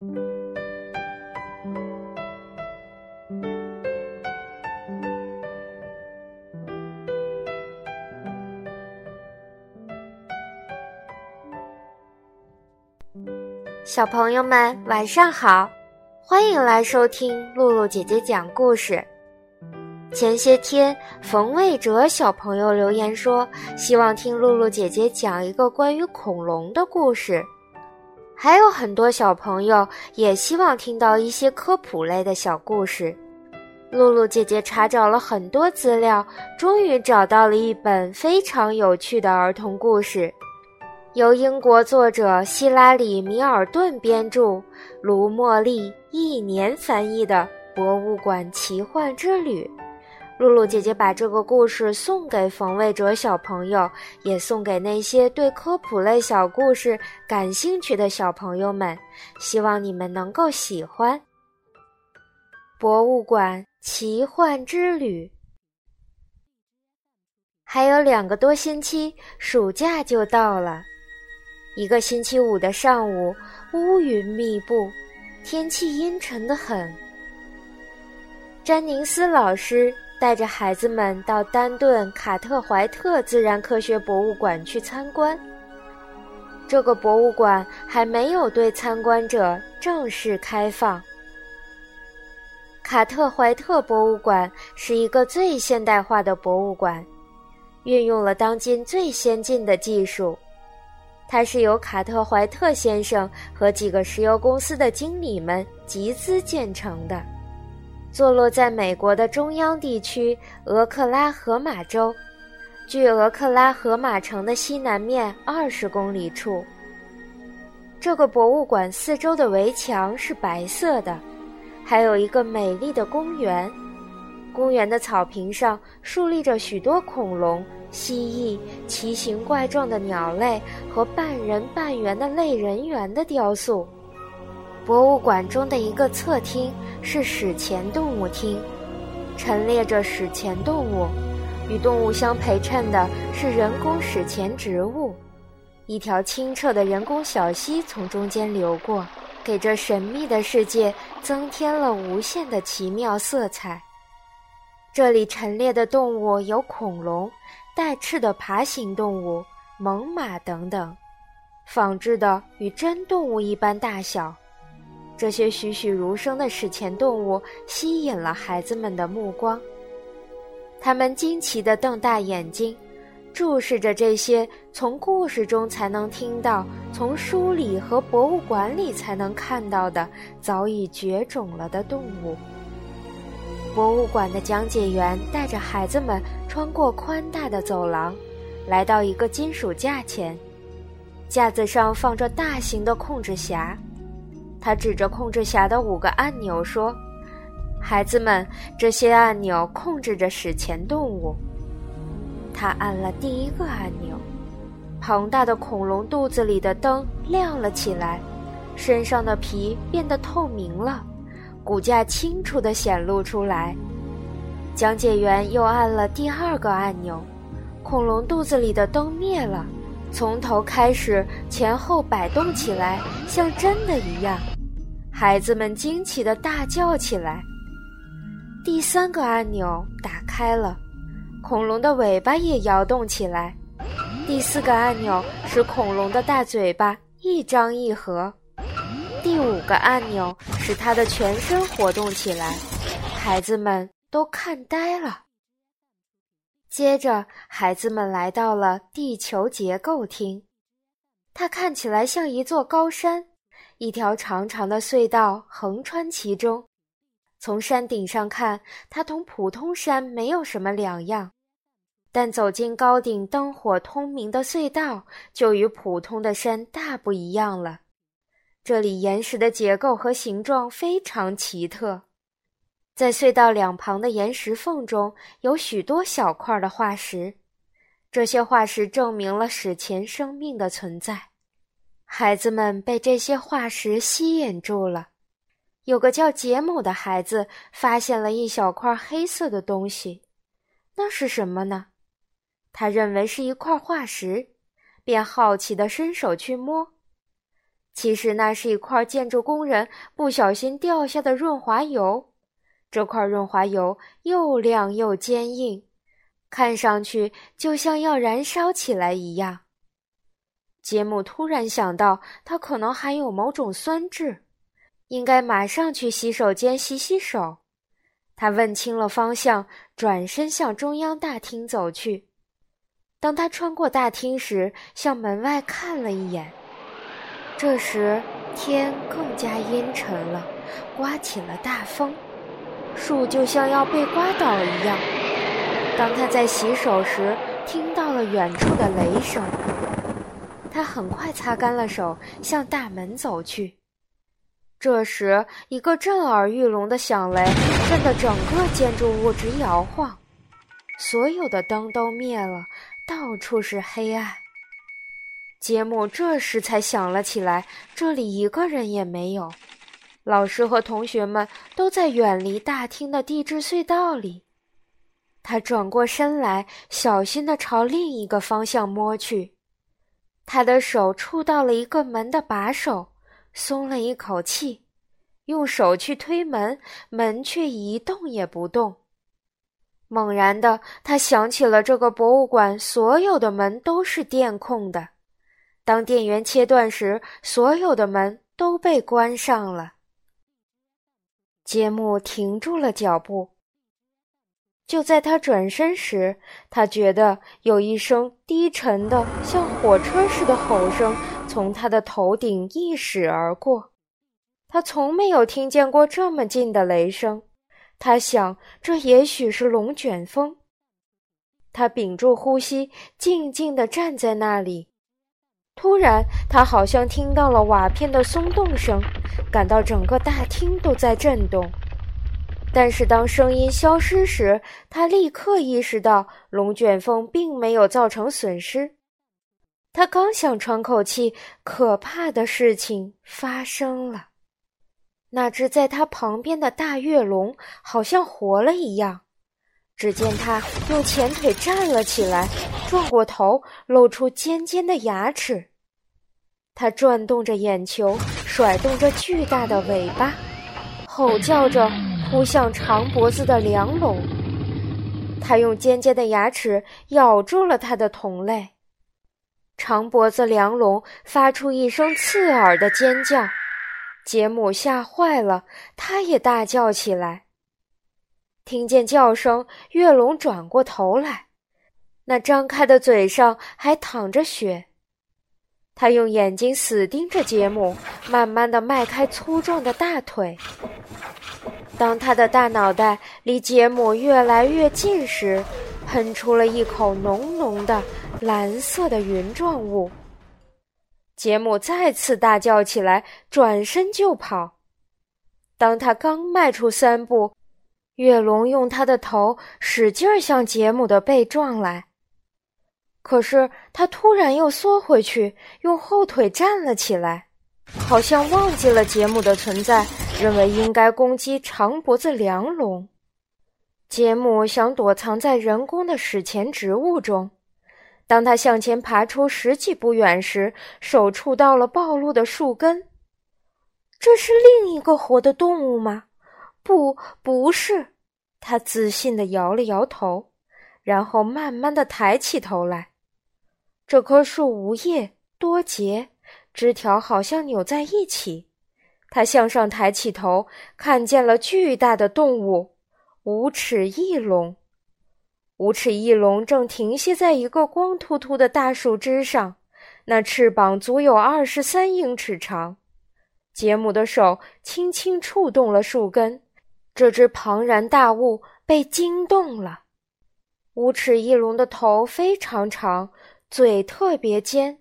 小朋友们，晚上好！欢迎来收听露露姐姐讲故事。前些天，冯卫哲小朋友留言说，希望听露露姐姐讲一个关于恐龙的故事。还有很多小朋友也希望听到一些科普类的小故事。露露姐姐查找了很多资料，终于找到了一本非常有趣的儿童故事。由英国作者希拉里·米尔顿编著，卢茉莉一年翻译的《博物馆奇幻之旅》。露露姐姐把这个故事送给冯卫哲小朋友，也送给那些对科普类小故事感兴趣的小朋友们，希望你们能够喜欢《博物馆奇幻之旅》。还有两个多星期，暑假就到了。一个星期五的上午，乌云密布，天气阴沉的很。詹宁斯老师带着孩子们到丹顿卡特怀特自然科学博物馆去参观。这个博物馆还没有对参观者正式开放。卡特怀特博物馆是一个最现代化的博物馆，运用了当今最先进的技术。它是由卡特怀特先生和几个石油公司的经理们集资建成的，坐落在美国的中央地区俄克拉荷马州，距俄克拉荷马城的西南面二十公里处。这个博物馆四周的围墙是白色的，还有一个美丽的公园。公园的草坪上竖立着许多恐龙。蜥蜴、奇形怪状的鸟类和半人半猿的类人猿的雕塑。博物馆中的一个侧厅是史前动物厅，陈列着史前动物。与动物相陪衬的是人工史前植物。一条清澈的人工小溪从中间流过，给这神秘的世界增添了无限的奇妙色彩。这里陈列的动物有恐龙。带翅的爬行动物、猛犸等等，仿制的与真动物一般大小。这些栩栩如生的史前动物吸引了孩子们的目光。他们惊奇地瞪大眼睛，注视着这些从故事中才能听到、从书里和博物馆里才能看到的早已绝种了的动物。博物馆的讲解员带着孩子们穿过宽大的走廊，来到一个金属架前，架子上放着大型的控制匣。他指着控制匣的五个按钮说：“孩子们，这些按钮控制着史前动物。”他按了第一个按钮，庞大的恐龙肚子里的灯亮了起来，身上的皮变得透明了。骨架清楚地显露出来。讲解员又按了第二个按钮，恐龙肚子里的灯灭了，从头开始前后摆动起来，像真的一样。孩子们惊奇地大叫起来。第三个按钮打开了，恐龙的尾巴也摇动起来。第四个按钮使恐龙的大嘴巴一张一合。第五个按钮使它的全身活动起来，孩子们都看呆了。接着，孩子们来到了地球结构厅，它看起来像一座高山，一条长长的隧道横穿其中。从山顶上看，它同普通山没有什么两样，但走进高顶灯火通明的隧道，就与普通的山大不一样了。这里岩石的结构和形状非常奇特，在隧道两旁的岩石缝中有许多小块的化石，这些化石证明了史前生命的存在。孩子们被这些化石吸引住了。有个叫杰姆的孩子发现了一小块黑色的东西，那是什么呢？他认为是一块化石，便好奇地伸手去摸。其实那是一块建筑工人不小心掉下的润滑油。这块润滑油又亮又坚硬，看上去就像要燃烧起来一样。杰姆突然想到，它可能含有某种酸质，应该马上去洗手间洗洗手。他问清了方向，转身向中央大厅走去。当他穿过大厅时，向门外看了一眼。这时天更加阴沉了，刮起了大风，树就像要被刮倒一样。当他在洗手时，听到了远处的雷声。他很快擦干了手，向大门走去。这时，一个震耳欲聋的响雷震得整个建筑物直摇晃，所有的灯都灭了，到处是黑暗。杰姆这时才想了起来，这里一个人也没有，老师和同学们都在远离大厅的地质隧道里。他转过身来，小心地朝另一个方向摸去。他的手触到了一个门的把手，松了一口气，用手去推门，门却一动也不动。猛然的，他想起了这个博物馆所有的门都是电控的。当电源切断时，所有的门都被关上了。杰姆停住了脚步。就在他转身时，他觉得有一声低沉的、像火车似的吼声从他的头顶一驶而过。他从没有听见过这么近的雷声。他想，这也许是龙卷风。他屏住呼吸，静静地站在那里。突然，他好像听到了瓦片的松动声，感到整个大厅都在震动。但是当声音消失时，他立刻意识到龙卷风并没有造成损失。他刚想喘口气，可怕的事情发生了。那只在他旁边的大跃龙好像活了一样。只见它用前腿站了起来，转过头，露出尖尖的牙齿。它转动着眼球，甩动着巨大的尾巴，吼叫着扑向长脖子的梁龙。它用尖尖的牙齿咬住了它的同类。长脖子梁龙发出一声刺耳的尖叫，杰姆吓坏了，他也大叫起来。听见叫声，月龙转过头来，那张开的嘴上还淌着血。他用眼睛死盯着杰姆，慢慢的迈开粗壮的大腿。当他的大脑袋离杰姆越来越近时，喷出了一口浓浓的蓝色的云状物。杰姆再次大叫起来，转身就跑。当他刚迈出三步，月龙用他的头使劲向杰姆的背撞来，可是他突然又缩回去，用后腿站了起来，好像忘记了杰姆的存在，认为应该攻击长脖子梁龙。杰姆想躲藏在人工的史前植物中，当他向前爬出十几步远时，手触到了暴露的树根。这是另一个活的动物吗？不，不是。他自信地摇了摇头，然后慢慢地抬起头来。这棵树无叶多节，枝条好像扭在一起。他向上抬起头，看见了巨大的动物——无齿翼龙。无齿翼龙正停歇在一个光秃秃的大树枝上，那翅膀足有二十三英尺长。杰姆的手轻轻触动了树根。这只庞然大物被惊动了。无齿翼龙的头非常长，嘴特别尖。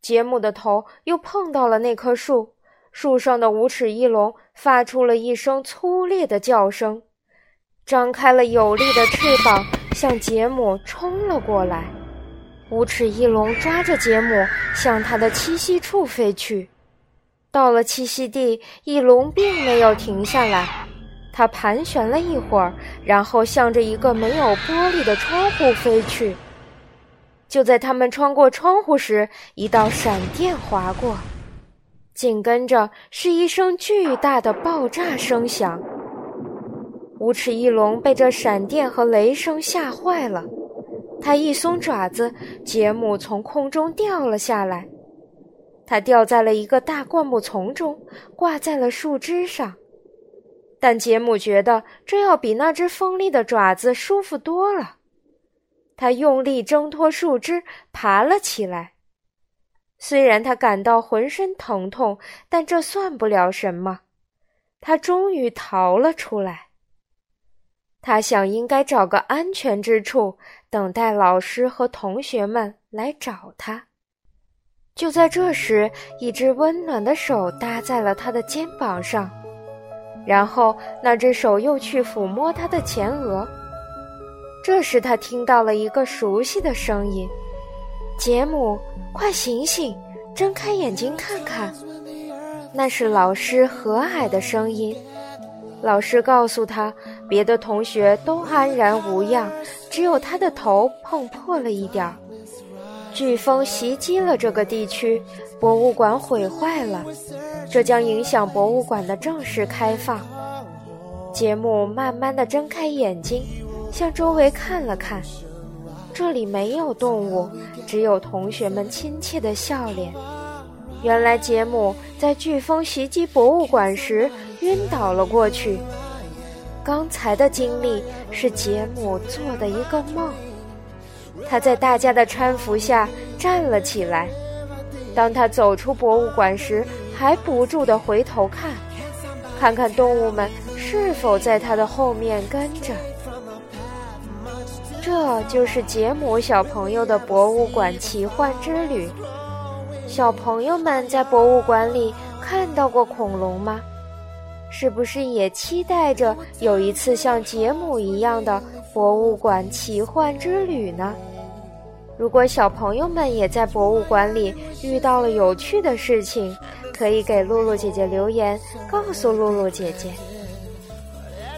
杰姆的头又碰到了那棵树，树上的无齿翼龙发出了一声粗烈的叫声，张开了有力的翅膀向杰姆冲了过来。无齿翼龙抓着杰姆向他的栖息处飞去。到了栖息地，翼龙并没有停下来。它盘旋了一会儿，然后向着一个没有玻璃的窗户飞去。就在他们穿过窗户时，一道闪电划过，紧跟着是一声巨大的爆炸声响。无齿翼龙被这闪电和雷声吓坏了，它一松爪子，杰姆从空中掉了下来。他掉在了一个大灌木丛中，挂在了树枝上。但杰姆觉得这要比那只锋利的爪子舒服多了。他用力挣脱树枝，爬了起来。虽然他感到浑身疼痛，但这算不了什么。他终于逃了出来。他想应该找个安全之处，等待老师和同学们来找他。就在这时，一只温暖的手搭在了他的肩膀上，然后那只手又去抚摸他的前额。这时，他听到了一个熟悉的声音：“杰姆，快醒醒，睁开眼睛看看。”那是老师和蔼的声音。老师告诉他，别的同学都安然无恙，只有他的头碰破了一点儿。飓风袭击了这个地区，博物馆毁坏了，这将影响博物馆的正式开放。杰姆慢慢的睁开眼睛，向周围看了看，这里没有动物，只有同学们亲切的笑脸。原来杰姆在飓风袭击博物馆时晕倒了过去。刚才的经历是杰姆做的一个梦。他在大家的搀扶下站了起来。当他走出博物馆时，还不住地回头看，看看动物们是否在他的后面跟着。这就是杰姆小朋友的博物馆奇幻之旅。小朋友们在博物馆里看到过恐龙吗？是不是也期待着有一次像杰姆一样的博物馆奇幻之旅呢？如果小朋友们也在博物馆里遇到了有趣的事情，可以给露露姐姐留言，告诉露露姐姐。